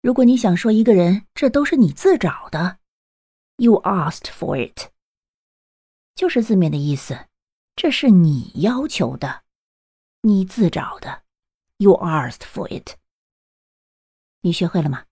如果你想说一个人这都是你自找的。You asked for it. 就是字面的意思这是你要求的你自找的。You asked for it. 你学会了吗？